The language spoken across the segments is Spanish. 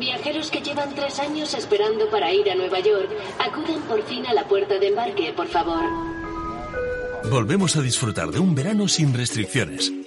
Viajeros que llevan tres años esperando para ir a Nueva York, acudan por fin a la puerta de embarque, por favor. Volvemos a disfrutar de un verano sin restricciones.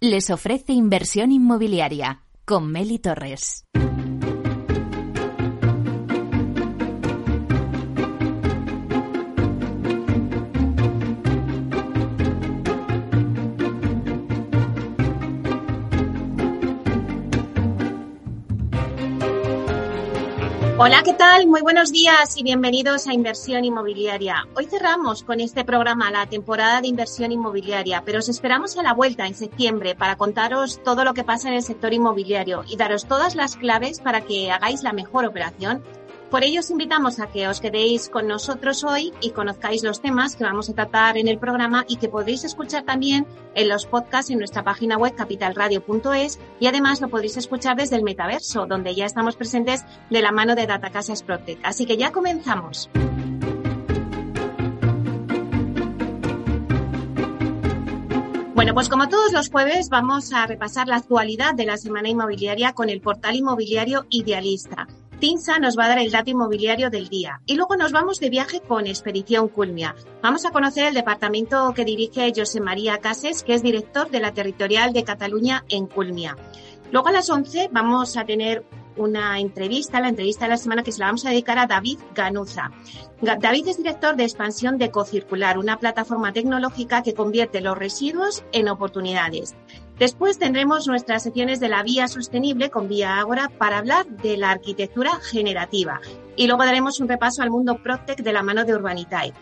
les ofrece inversión inmobiliaria con Meli Torres. Hola, ¿qué tal? Muy buenos días y bienvenidos a Inversión Inmobiliaria. Hoy cerramos con este programa la temporada de inversión inmobiliaria, pero os esperamos a la vuelta en septiembre para contaros todo lo que pasa en el sector inmobiliario y daros todas las claves para que hagáis la mejor operación por ello os invitamos a que os quedéis con nosotros hoy y conozcáis los temas que vamos a tratar en el programa y que podréis escuchar también en los podcasts en nuestra página web capitalradio.es y además lo podréis escuchar desde el metaverso, donde ya estamos presentes de la mano de Datacasas Protec. Así que ya comenzamos. Bueno, pues como todos los jueves vamos a repasar la actualidad de la semana inmobiliaria con el portal inmobiliario Idealista. Tinsa nos va a dar el dato inmobiliario del día. Y luego nos vamos de viaje con Expedición Culmia. Vamos a conocer el departamento que dirige José María Cases, que es director de la Territorial de Cataluña en Culmia. Luego a las 11 vamos a tener una entrevista, la entrevista de la semana que se la vamos a dedicar a David Ganuza. David es director de expansión de Cocircular, una plataforma tecnológica que convierte los residuos en oportunidades. Después tendremos nuestras secciones de la vía sostenible con Vía Ágora para hablar de la arquitectura generativa. Y luego daremos un repaso al mundo PropTech de la mano de Urbanitae.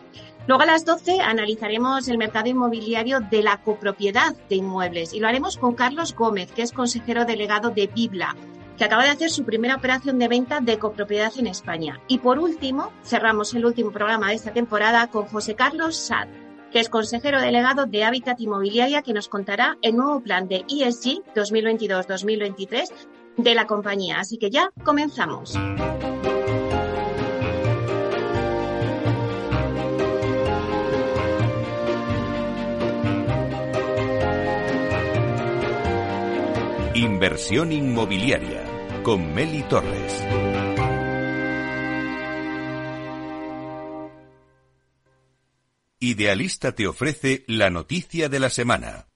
Luego a las 12 analizaremos el mercado inmobiliario de la copropiedad de inmuebles y lo haremos con Carlos Gómez, que es consejero delegado de Bibla, que acaba de hacer su primera operación de venta de copropiedad en España. Y por último, cerramos el último programa de esta temporada con José Carlos Sad, que es consejero delegado de Hábitat Inmobiliaria, que nos contará el nuevo plan de ESG 2022-2023 de la compañía. Así que ya comenzamos. Inversión inmobiliaria con Meli Torres. Idealista te ofrece la noticia de la semana.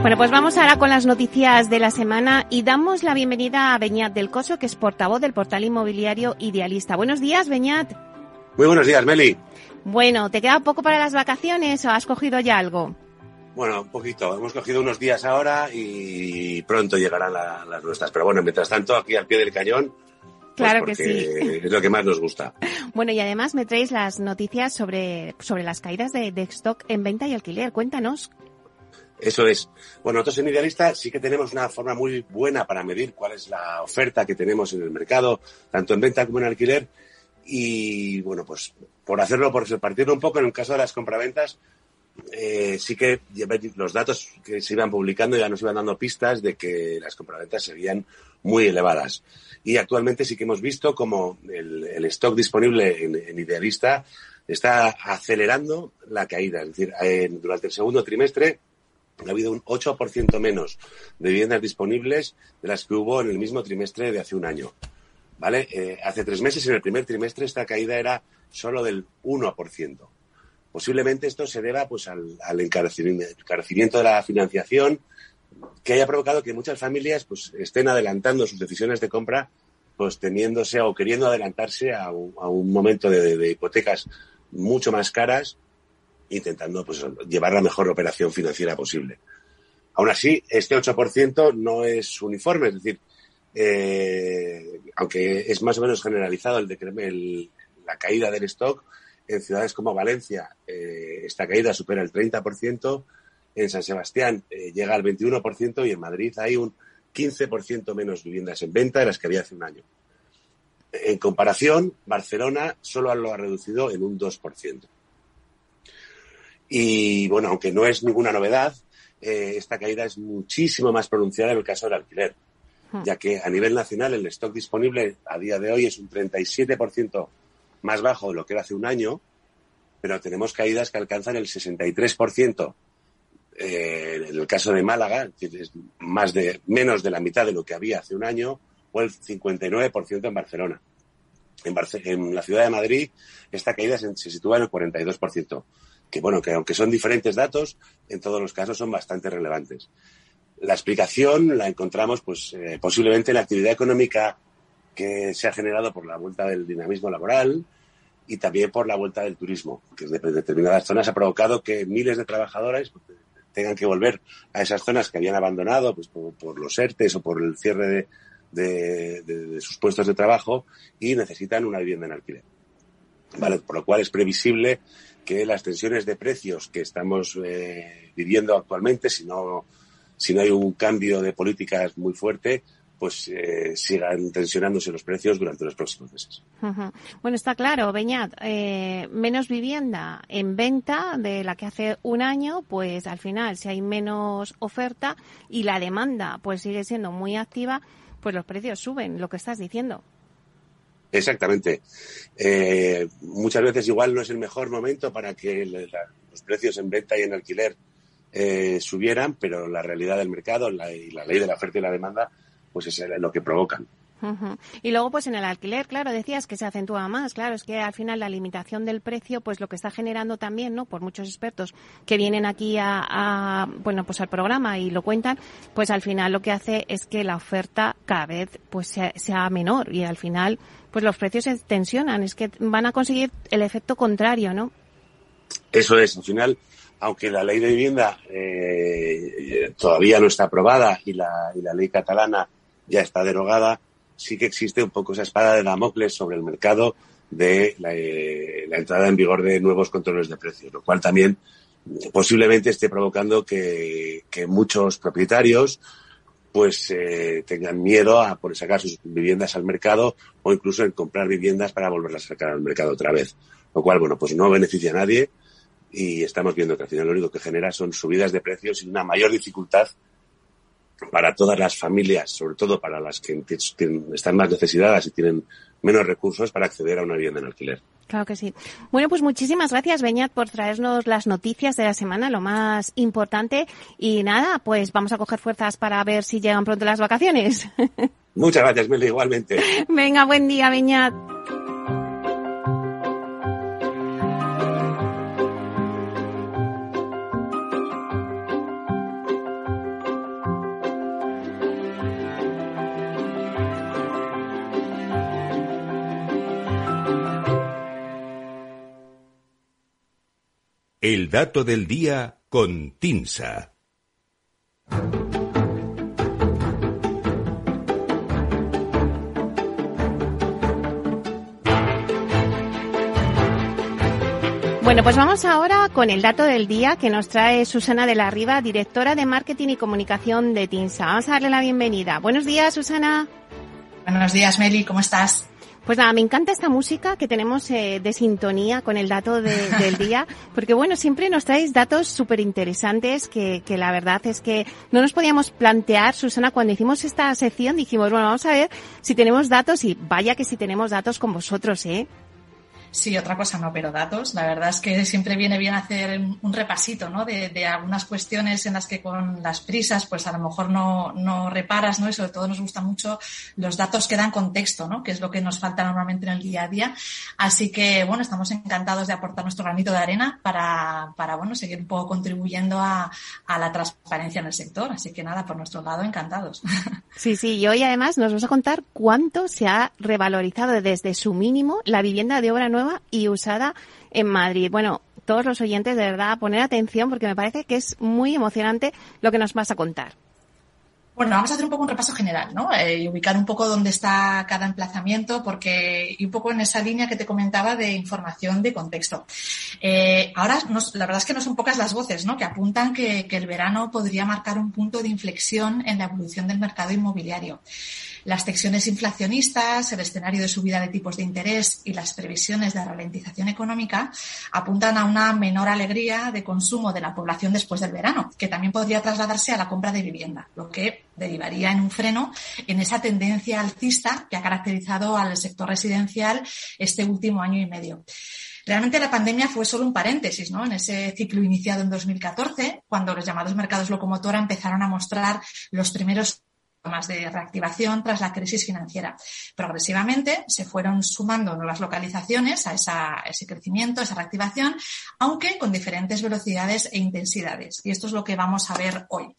Bueno, pues vamos ahora con las noticias de la semana y damos la bienvenida a Beñat del Coso, que es portavoz del portal inmobiliario Idealista. Buenos días, Beñat. Muy buenos días, Meli. Bueno, ¿te queda poco para las vacaciones o has cogido ya algo? Bueno, un poquito. Hemos cogido unos días ahora y pronto llegarán las nuestras. Pero bueno, mientras tanto, aquí al pie del cañón. Pues claro que sí. Es lo que más nos gusta. Bueno, y además me traéis las noticias sobre, sobre las caídas de, de stock en venta y alquiler. Cuéntanos. Eso es. Bueno, nosotros en Idealista sí que tenemos una forma muy buena para medir cuál es la oferta que tenemos en el mercado, tanto en venta como en alquiler. Y bueno, pues por hacerlo, por repartirlo un poco, en el caso de las compraventas, eh, sí que los datos que se iban publicando ya nos iban dando pistas de que las compraventas serían muy elevadas. Y actualmente sí que hemos visto como el, stock disponible en, Idealista está acelerando la caída. Es decir, durante el segundo trimestre ha habido un 8% menos de viviendas disponibles de las que hubo en el mismo trimestre de hace un año. ¿Vale? Eh, hace tres meses, en el primer trimestre, esta caída era solo del 1%. Posiblemente esto se deba pues, al, encarecimiento de la financiación que haya provocado que muchas familias pues, estén adelantando sus decisiones de compra pues teniéndose o queriendo adelantarse a un, momento de, hipotecas mucho más caras, intentando pues, llevar la mejor operación financiera posible. Aún así, este 8% no es uniforme, es decir, eh, aunque es más o menos generalizado el, el, la caída del stock, en ciudades como Valencia eh, esta caída supera el 30% en San Sebastián eh, llega al 21% y en Madrid hay un 15% menos viviendas en venta de las que había hace un año. En comparación, Barcelona solo lo ha reducido en un 2%. Y bueno, aunque no es ninguna novedad, eh, esta caída es muchísimo más pronunciada en el caso del alquiler, hmm. ya que a nivel nacional el stock disponible a día de hoy es un 37% más bajo de lo que era hace un año, pero tenemos caídas que alcanzan el 63% eh, en el caso de Málaga, es más de, menos de la mitad de lo que había hace un año, o el 59% en Barcelona. En, en, la ciudad de Madrid, esta caída se, sitúa en el 42%. Que bueno, que aunque son diferentes datos, en todos los casos son bastante relevantes. La explicación la encontramos, pues, eh, posiblemente en la actividad económica que se ha generado por la vuelta del dinamismo laboral y también por la vuelta del turismo, que en determinadas zonas ha provocado que miles de trabajadores tengan que volver a esas zonas que habían abandonado pues, por, los ERTES o por el cierre de, sus puestos de trabajo y necesitan una vivienda en alquiler. Vale, por lo cual es previsible que las tensiones de precios que estamos eh, viviendo actualmente, si no, si no hay un cambio de políticas muy fuerte, pues eh, sigan tensionándose los precios durante los próximos meses. Bueno, está claro, Beñat, eh, menos vivienda en venta de la que hace un año, pues al final si hay menos oferta y la demanda pues sigue siendo muy activa, pues los precios suben, lo que estás diciendo. Exactamente. Eh, muchas veces igual no es el mejor momento para que los precios en venta y en alquiler eh, subieran, pero la realidad del mercado y la ley de la oferta y la demanda pues es lo que provocan. Y luego, pues en el alquiler, claro, decías que se acentúa más. Claro, es que al final la limitación del precio, pues lo que está generando también, ¿no? Por muchos expertos que vienen aquí a, bueno, pues al programa y lo cuentan, pues al final lo que hace es que la oferta cada vez, pues sea, sea menor y al final, pues los precios se tensionan. Es que van a conseguir el efecto contrario, ¿no? Eso es. Al final, aunque la ley de vivienda eh, todavía no está aprobada y la, y la ley catalana ya está derogada, sí que existe un poco esa espada de Damocles sobre el mercado de la, eh, entrada en vigor de nuevos controles de precios, lo cual también posiblemente esté provocando que, muchos propietarios pues eh, tengan miedo a por sacar sus viviendas al mercado o incluso en comprar viviendas para volverlas a sacar al mercado otra vez. Lo cual, bueno, pues no beneficia a nadie y estamos viendo que al final lo único que genera son subidas de precios y una mayor dificultad para todas las familias, sobre todo para las que están más necesitadas y tienen menos recursos para acceder a una vivienda en alquiler. Claro que sí. Bueno, pues muchísimas gracias, Beñat, por traernos las noticias de la semana, lo más importante. Y nada, pues vamos a coger fuerzas para ver si llegan pronto las vacaciones. Muchas gracias, Meli, igualmente. Venga, buen día, Beñat. El dato del día con Tinsa. Bueno, pues vamos ahora con el dato del día que nos trae Susana de la Riva, directora de Marketing y Comunicación de TINSA. Vamos a darle la bienvenida. Buenos días, Susana. Buenos días, Meli, ¿cómo estás? Pues nada, me encanta esta música que tenemos eh, de sintonía con el dato del día, porque bueno, siempre nos traéis datos súper interesantes que, que la verdad es que no nos podíamos plantear, Susana, cuando hicimos esta sección dijimos, bueno, vamos a ver si tenemos datos y vaya que si tenemos datos con vosotros, ¿eh? Sí, otra cosa no, pero datos. La verdad es que siempre viene bien hacer un repasito, ¿no? De, algunas cuestiones en las que con las prisas, pues a lo mejor no, no reparas, ¿no? Y sobre todo nos gustan mucho los datos que dan contexto, ¿no? Que es lo que nos falta normalmente en el día a día. Así que, bueno, estamos encantados de aportar nuestro granito de arena para, para bueno, seguir un poco contribuyendo a, a la transparencia en el sector. Así que nada, por nuestro lado, encantados. Sí, sí, y hoy además nos vas a contar cuánto se ha revalorizado desde su mínimo la vivienda de obra nueva y usada en Madrid. Bueno, todos los oyentes, de verdad, poner atención porque me parece que es muy emocionante lo que nos vas a contar. Bueno, vamos a hacer un poco un repaso general, ¿no? Eh, y ubicar un poco dónde está cada emplazamiento, porque y un poco en esa línea que te comentaba de información de contexto. Eh, ahora, la verdad es que no son pocas las voces, ¿no? Que apuntan que, que el verano podría marcar un punto de inflexión en la evolución del mercado inmobiliario. Las tensiones inflacionistas, el escenario de subida de tipos de interés y las previsiones de ralentización económica apuntan a una menor alegría de consumo de la población después del verano, que también podría trasladarse a la compra de vivienda, lo que derivaría en un freno en esa tendencia alcista que ha caracterizado al sector residencial este último año y medio. Realmente la pandemia fue solo un paréntesis, ¿no? En ese ciclo iniciado en 2014, cuando los llamados mercados locomotora empezaron a mostrar los primeros más de reactivación tras la crisis financiera. Progresivamente se fueron sumando nuevas localizaciones a, ese crecimiento, a esa reactivación, aunque con diferentes velocidades e intensidades. Y esto es lo que vamos a ver hoy.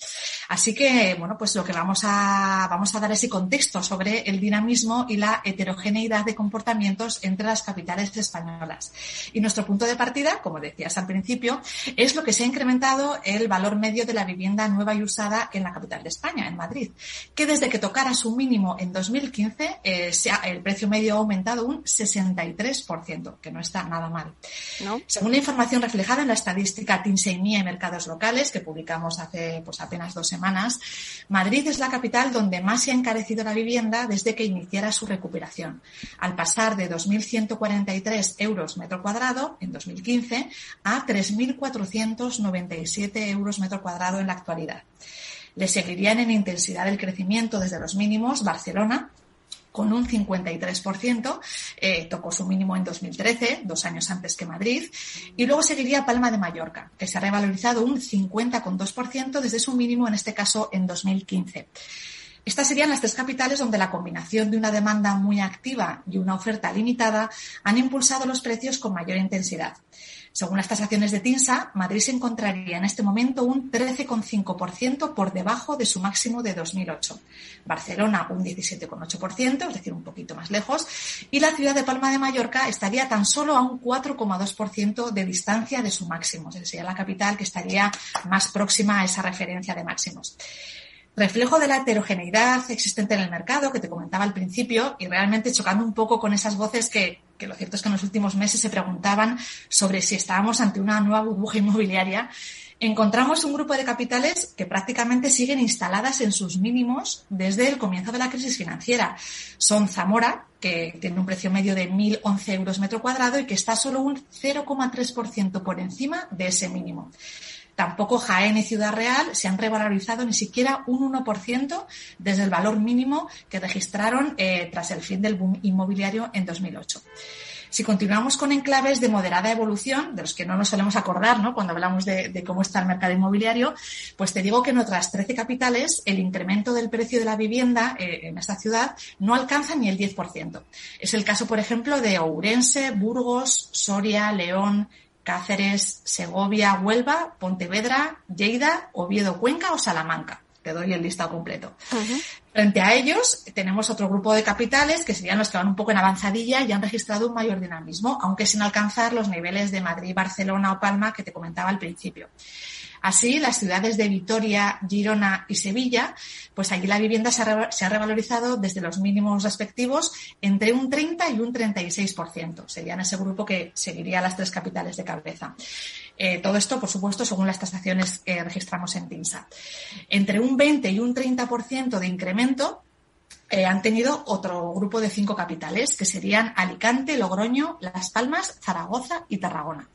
Así que, bueno, pues lo que vamos a, vamos a dar ese contexto sobre el dinamismo y la heterogeneidad de comportamientos entre las capitales españolas. Y nuestro punto de partida, como decías al principio, es lo que se ha incrementado el valor medio de la vivienda nueva y usada en la capital de España, en Madrid, que desde que tocara su mínimo en 2015, eh, el precio medio ha aumentado un 63%, que no está nada mal. Según la información reflejada en la estadística Tinseimia y Mercados Locales, que publicamos hace pues, apenas dos semanas, Madrid es la capital donde más se ha encarecido la vivienda desde que iniciara su recuperación, al pasar de 2.143 euros metro cuadrado en 2015 a 3.497 euros metro cuadrado en la actualidad. Le seguirían en intensidad del crecimiento desde los mínimos Barcelona, con un 53%, eh, tocó su mínimo en 2013, dos años antes que Madrid, y luego seguiría Palma de Mallorca, que se ha revalorizado un 50,2% desde su mínimo, en este caso en 2015. Estas serían las tres capitales donde la combinación de una demanda muy activa y una oferta limitada han impulsado los precios con mayor intensidad. Según las tasaciones de TINSA, Madrid se encontraría en este momento un 13,5% por debajo de su máximo de 2008. Barcelona un 17,8%, es decir, un poquito más lejos. Y la ciudad de Palma de Mallorca estaría tan solo a un 4,2% de distancia de su máximo. Sería la capital que estaría más próxima a esa referencia de máximos reflejo de la heterogeneidad existente en el mercado que te comentaba al principio y realmente chocando un poco con esas voces que, que lo cierto es que en los últimos meses se preguntaban sobre si estábamos ante una nueva burbuja inmobiliaria, encontramos un grupo de capitales que prácticamente siguen instaladas en sus mínimos desde el comienzo de la crisis financiera. Son Zamora, que tiene un precio medio de 1.011 euros metro cuadrado y que está solo un 0,3% por encima de ese mínimo. Tampoco Jaén y Ciudad Real se han revalorizado ni siquiera un 1% desde el valor mínimo que registraron eh, tras el fin del boom inmobiliario en 2008. Si continuamos con enclaves de moderada evolución, de los que no nos solemos acordar ¿no? cuando hablamos de, cómo está el mercado inmobiliario, pues te digo que en otras 13 capitales el incremento del precio de la vivienda eh, en esta ciudad no alcanza ni el 10%. Es el caso, por ejemplo, de Ourense, Burgos, Soria, León, Cáceres, Segovia, Huelva, Pontevedra, Lleida, Oviedo, Cuenca o Salamanca. Te doy el listado completo. Frente a ellos tenemos otro grupo de capitales que serían los que van un poco en avanzadilla y han registrado un mayor dinamismo, aunque sin alcanzar los niveles de Madrid, Barcelona o Palma que te comentaba al principio. Así, las ciudades de Vitoria, Girona y Sevilla, pues allí la vivienda se ha, revalorizado desde los mínimos respectivos entre un 30 y un 36%. Serían ese grupo que seguiría las tres capitales de cabeza. Eh, todo esto, por supuesto, según las tasaciones que registramos en TINSA. Entre un 20 y un 30% de incremento eh, han tenido otro grupo de cinco capitales, que serían Alicante, Logroño, Las Palmas, Zaragoza y Tarragona.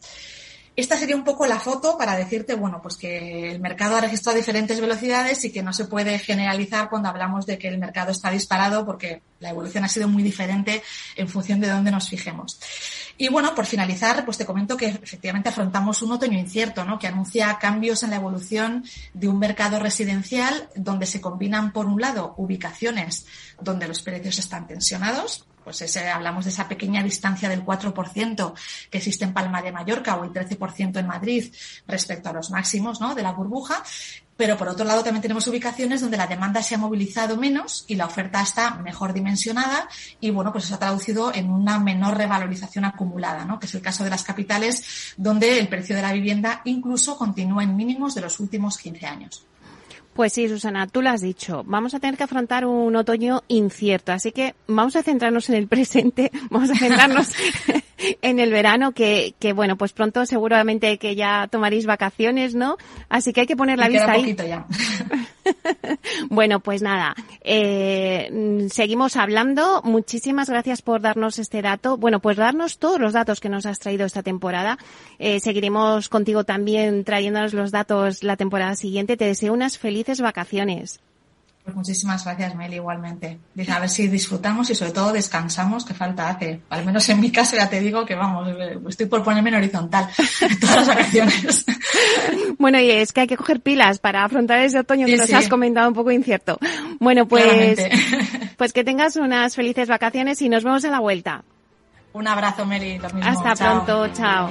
Esta sería un poco la foto para decirte, bueno, pues que el mercado ha registrado diferentes velocidades y que no se puede generalizar cuando hablamos de que el mercado está disparado porque la evolución ha sido muy diferente en función de dónde nos fijemos. Y bueno, por finalizar, pues te comento que efectivamente afrontamos un otoño incierto, ¿no? Que anuncia cambios en la evolución de un mercado residencial donde se combinan, por un lado, ubicaciones donde los precios están tensionados, pues ese, hablamos de esa pequeña distancia del 4% que existe en Palma de Mallorca o el 13% en Madrid respecto a los máximos ¿no? de la burbuja. Pero por otro lado también tenemos ubicaciones donde la demanda se ha movilizado menos y la oferta está mejor dimensionada y bueno, pues eso ha traducido en una menor revalorización acumulada, ¿no? Que es el caso de las capitales donde el precio de la vivienda incluso continúa en mínimos de los últimos 15 años. Pues sí, Susana, tú lo has dicho. Vamos a tener que afrontar un otoño incierto, así que vamos a centrarnos en el presente, vamos a centrarnos en el verano, que, que bueno, pues pronto seguramente que ya tomaréis vacaciones, ¿no? Así que hay que poner la vista ahí. Ya. bueno, pues nada, eh, seguimos hablando. Muchísimas gracias por darnos este dato. Bueno, pues darnos todos los datos que nos has traído esta temporada. Eh, seguiremos contigo también trayéndonos los datos la temporada siguiente. Te deseo unas felices vacaciones. Pues muchísimas gracias, Mel, igualmente. Dice, a ver si disfrutamos y sobre todo descansamos, que falta hace. Al menos en mi caso ya te digo que vamos, estoy por ponerme en horizontal todas las vacaciones. Bueno, y es que hay que coger pilas para afrontar ese otoño que nos has comentado un poco incierto. Bueno, pues, pues que tengas unas felices vacaciones y nos vemos a la vuelta. Un abrazo, Meli. Hasta pronto, chao.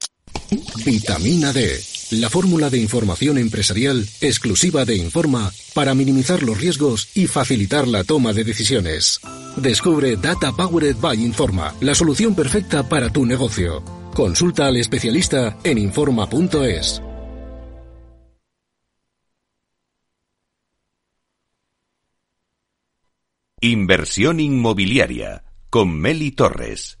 Vitamina D, la fórmula de información empresarial exclusiva de Informa para minimizar los riesgos y facilitar la toma de decisiones. Descubre Data Powered by Informa, la solución perfecta para tu negocio. Consulta al especialista en Informa.es. Inversión inmobiliaria con Meli Torres.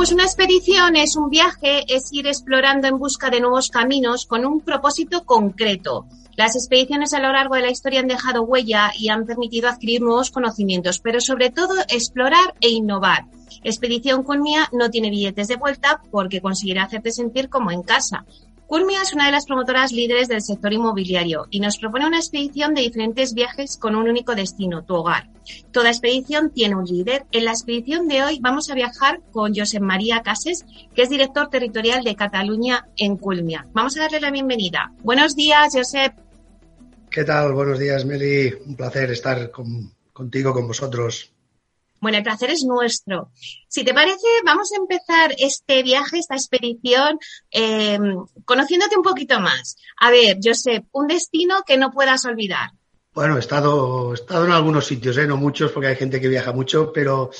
Pues una expedición es un viaje, es ir explorando en busca de nuevos caminos con un propósito concreto. Las expediciones a lo largo de la historia han dejado huella y han permitido adquirir nuevos conocimientos, pero sobre todo explorar e innovar. Expedición Culmia no tiene billetes de vuelta porque conseguirá hacerte sentir como en casa. Culmia es una de las promotoras líderes del sector inmobiliario y nos propone una expedición de diferentes viajes con un único destino, tu hogar. Toda expedición tiene un líder. En la expedición de hoy vamos a viajar con Josep María Cases, que es director territorial de Cataluña en Culmia. Vamos a darle la bienvenida. Buenos días, Josep. ¿Qué tal? Buenos días, Meli. Un placer estar contigo, con vosotros. Bueno, el placer es nuestro. Si te parece, vamos a empezar este viaje, esta expedición, em, conociéndote un poquito más. A ver, Josep, un destino que no puedas olvidar. Bueno, he estado, he estado en algunos sitios, ¿eh? no muchos porque hay gente que viaja mucho, pero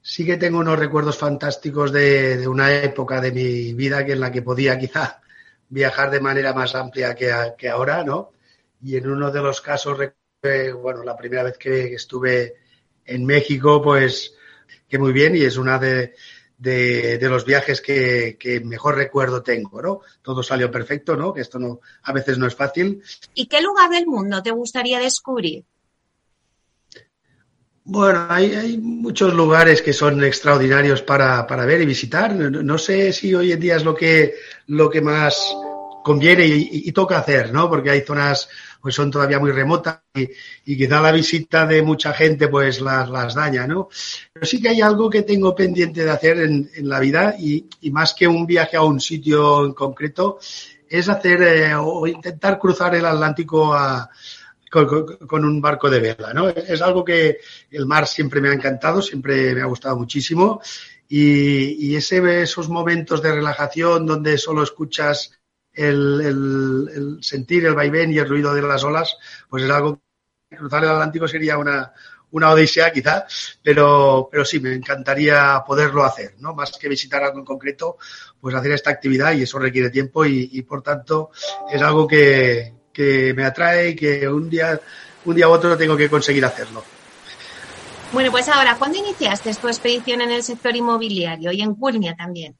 sí que tengo unos recuerdos fantásticos de, una época de mi vida que en la que podía quizá viajar de manera más amplia que, que ahora, ¿no? Y en uno de los casos, bueno, la primera vez que estuve en México, pues que muy bien y es una de, de, los viajes que, mejor recuerdo tengo, ¿no? Todo salió perfecto, ¿no? Que esto no, a veces no es fácil. ¿Y qué lugar del mundo te gustaría descubrir? Bueno, hay, muchos lugares que son extraordinarios para, ver y visitar. No, sé si hoy en día es lo que, lo que más conviene y, y toca hacer, ¿no? Porque hay zonas pues son todavía muy remotas y, y quizá la visita de mucha gente pues las, las, daña, ¿no? Pero sí que hay algo que tengo pendiente de hacer en, en la vida y, y, más que un viaje a un sitio en concreto, es hacer eh, o intentar cruzar el Atlántico con, con, un barco de vela, ¿no? Es algo que el mar siempre me ha encantado, siempre me ha gustado muchísimo y, y ese, esos momentos de relajación donde solo escuchas el, sentir el vaivén y el ruido de las olas, pues es algo que cruzar el Atlántico sería una, una odisea quizá, pero, pero sí, me encantaría poderlo hacer, ¿no? Más que visitar algo en concreto, pues hacer esta actividad y eso requiere tiempo y, y por tanto es algo que, que me atrae y que un día, un día u otro tengo que conseguir hacerlo. Bueno, pues ahora, ¿cuándo iniciaste tu expedición en el sector inmobiliario y en Culmia también?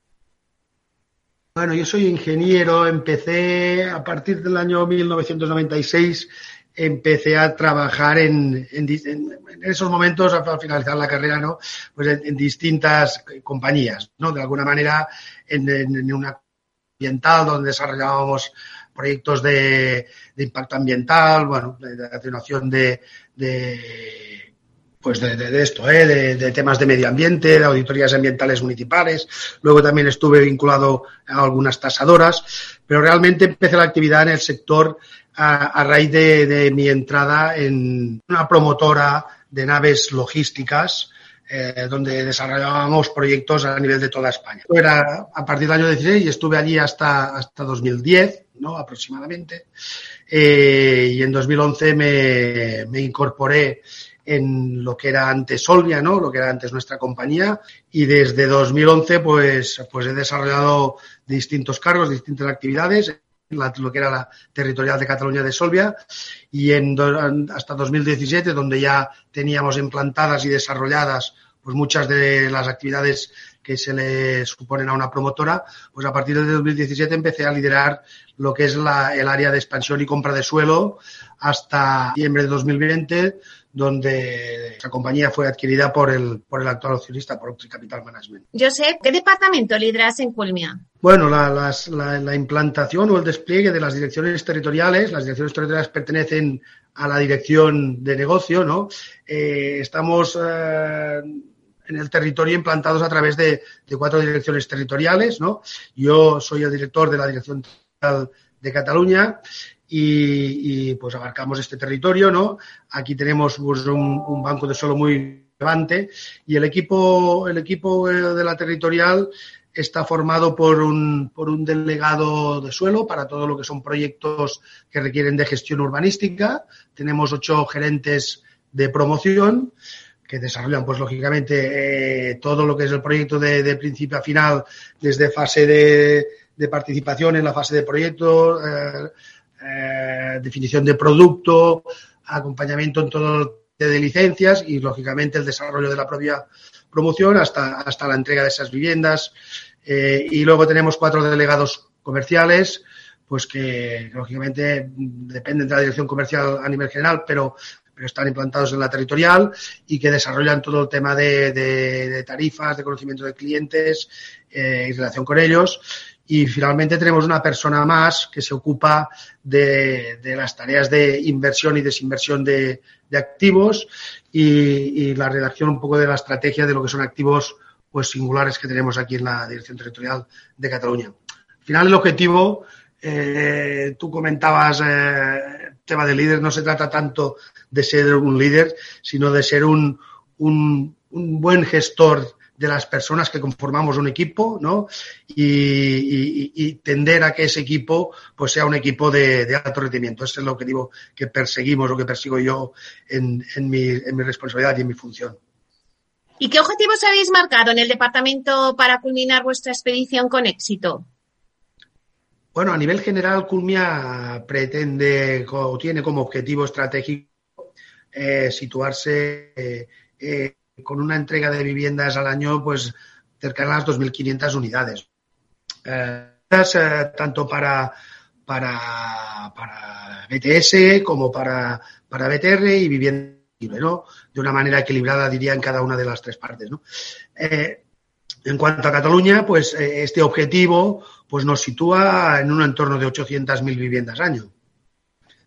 Bueno, yo soy ingeniero, empecé a partir del año 1996, empecé a trabajar en, esos momentos, al finalizar la carrera, ¿no? Pues en, distintas compañías, ¿no? De alguna manera, en, una ambiental donde desarrollábamos proyectos de, impacto ambiental, bueno, de, atenuación de pues de, esto, ¿eh? de, temas de medio ambiente, de auditorías ambientales municipales. Luego también estuve vinculado a algunas tasadoras, pero realmente empecé la actividad en el sector a, raíz de, mi entrada en una promotora de naves logísticas. Eh, donde desarrollábamos proyectos a nivel de toda España. Era a partir del año 16 y estuve allí hasta, hasta 2010, ¿no? aproximadamente. Eh, y en 2011 me, me incorporé en lo que era antes Solvia, ¿no? Lo que era antes nuestra compañía. Y desde 2011, pues, pues he desarrollado distintos cargos, distintas actividades, lo que era la territorial de Cataluña de Solvia, y en hasta 2017, donde ya teníamos implantadas y desarrolladas pues muchas de las actividades que se le suponen a una promotora, pues a partir de 2017 empecé a liderar lo que es la, el área de expansión y compra de suelo hasta diciembre de 2020, donde la compañía fue adquirida por el, por el actual accionista, por Capital Management. Sé, ¿qué departamento lideras en Culmia? Bueno, la, la, implantación o el despliegue de las direcciones territoriales, las direcciones territoriales pertenecen a la dirección de negocio, ¿no? Eh, estamos eh, en el territorio implantados a través de, de, cuatro direcciones territoriales, ¿no? Yo soy el director de la Dirección de Cataluña y, pues abarcamos este territorio, ¿no? Aquí tenemos pues, un, banco de suelo muy relevante y el equipo, el equipo eh, de la territorial está formado por un, por un delegado de suelo para todo lo que son proyectos que requieren de gestión urbanística. Tenemos ocho gerentes de promoción que desarrollan, pues lógicamente, eh, todo lo que es el proyecto de, principio a final, desde fase de, de, participación en la fase de proyecto, eh, eh, definición de producto, acompañamiento en todo de licencias y, lógicamente, el desarrollo de la propia promoción hasta, hasta la entrega de esas viviendas. Eh, y luego tenemos cuatro delegados comerciales, pues que, lógicamente, dependen de la dirección comercial a nivel general, pero, pero están implantados en la territorial y que desarrollan todo el tema de, tarifas, de conocimiento de clientes eh, y relación con ellos y finalmente tenemos una persona más que se ocupa de, de las tareas de inversión y desinversión de, de activos y, y, la redacción un poco de la estrategia de lo que son activos pues singulares que tenemos aquí en la Dirección Territorial de Cataluña. Al final el objetivo, eh, tú comentabas eh, tema de líder, no se trata tanto de ser un líder, sino de ser un, un, un buen gestor de las personas que conformamos un equipo, ¿no? Y, tender a que ese equipo pues sea un equipo de, alto rendimiento. Ese es el objetivo que perseguimos o que persigo yo en, mi, en mi responsabilidad y en mi función. ¿Y qué objetivos habéis marcado en el departamento para culminar vuestra expedición con éxito? Bueno, a nivel general, Culmia pretende o tiene como objetivo estratégico eh, situarse eh, eh, con una entrega de viviendas al año, pues cercana a las 2.500 unidades. tanto para, para, para BTS como para, para BTR y vivienda ¿no? de una manera equilibrada, diría, en cada una de las tres partes. ¿no? Eh, en cuanto a Cataluña, pues eh, este objetivo pues nos sitúa en un entorno de 800.000 viviendas año.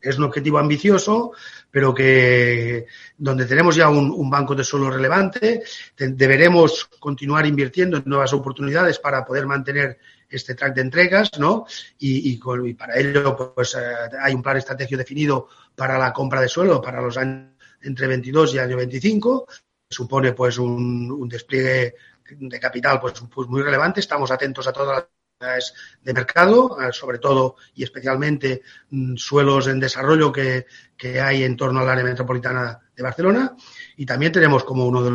Es un objetivo ambicioso, pero que donde tenemos ya un, banco de suelo relevante, deberemos continuar invirtiendo en nuevas oportunidades para poder mantener este track de entregas, ¿no? Y, para ello, pues eh, hay un plan estratégico definido para la compra de suelo para los años entre 22 y año 25. Supone pues un, despliegue de capital pues, pues, muy relevante. Estamos atentos a todas las de mercado, sobre todo y especialmente mm, suelos en desarrollo que, hay en torno al área metropolitana de Barcelona. Y también tenemos como uno de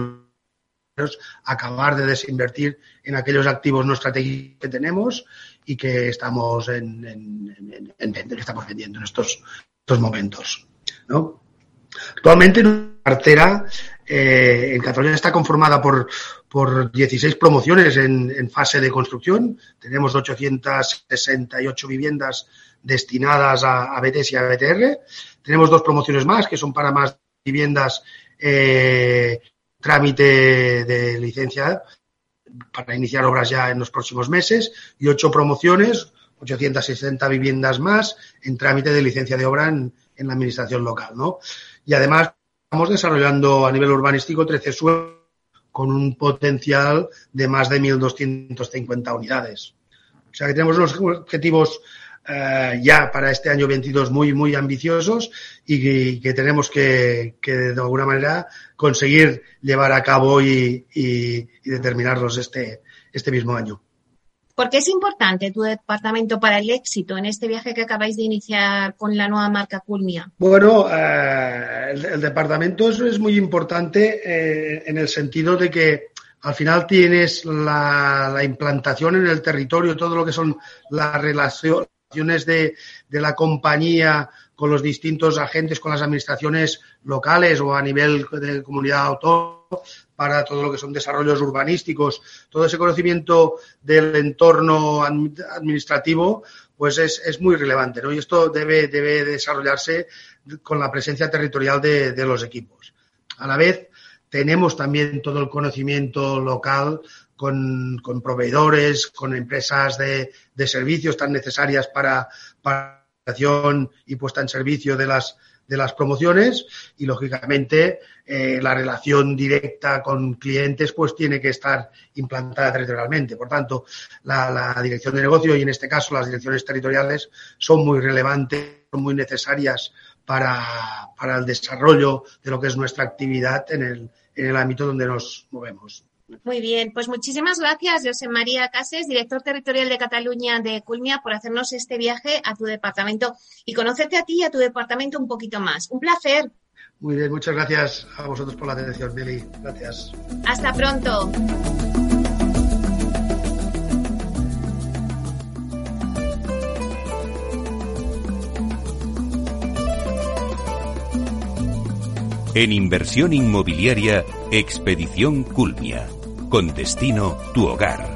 los acabar de desinvertir en aquellos activos no estratégicos que tenemos y que estamos en, en, en, estamos vendiendo en estos, estos momentos. ¿no? Actualmente nuestra cartera eh, en Cataluña está conformada por, por 16 promociones en, fase de construcción. Tenemos 868 viviendas destinadas a, a BTS y a BTR. Tenemos dos promociones más que son para más viviendas eh, trámite de licencia para iniciar obras ya en los próximos meses y ocho promociones, 860 viviendas más en trámite de licencia de obra en, en la administración local, ¿no? Y además estamos desarrollando a nivel urbanístico 13 suelos con un potencial de más de 1.250 unidades. O sea que tenemos unos objetivos eh, ya para este año 22 muy, muy ambiciosos y que, tenemos que, de alguna manera conseguir llevar a cabo y, y determinarlos este, este mismo año. ¿Por qué es importante tu departamento para el éxito en este viaje que acabáis de iniciar con la nueva marca Culmia? Bueno, eh, el, departamento es, muy importante eh, en el sentido de que al final tienes la, implantación en el territorio, todo lo que son las relaciones de, de la compañía con los distintos agentes, con las administraciones locales o a nivel de comunidad autónoma para todo lo que son desarrollos urbanísticos, todo ese conocimiento del entorno administrativo, pues es, muy relevante, ¿no? Y esto debe, debe desarrollarse con la presencia territorial de, los equipos. A la vez, tenemos también todo el conocimiento local con, proveedores, con empresas de, servicios tan necesarias para, para y puesta en servicio de las de las promociones y lógicamente eh, la relación directa con clientes pues tiene que estar implantada territorialmente. Por tanto, la, dirección de negocio y en este caso las direcciones territoriales son muy relevantes, son muy necesarias para, para el desarrollo de lo que es nuestra actividad en el, en el ámbito donde nos movemos. Muy bien, pues muchísimas gracias, José María Cases, director territorial de Cataluña de Culmia, por hacernos este viaje a tu departamento y conocerte a ti y a tu departamento un poquito más. Un placer. Muy bien, muchas gracias a vosotros por la atención, Meli. Gracias. Hasta pronto. En inversión inmobiliaria, Expedición Culmia. Con destino tu hogar.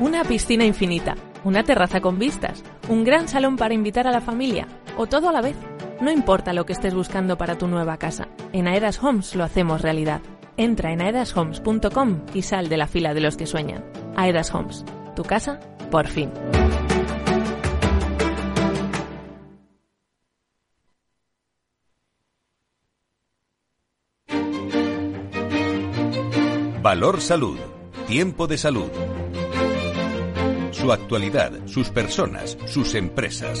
Una piscina infinita, una terraza con vistas, un gran salón para invitar a la familia o todo a la vez. No importa lo que estés buscando para tu nueva casa, en Aedas Homes lo hacemos realidad. Entra en aedashomes.com y sal de la fila de los que sueñan. Aedas Homes, tu casa, por fin. Valor Salud. Tiempo de salud. Su actualidad, sus personas, sus empresas.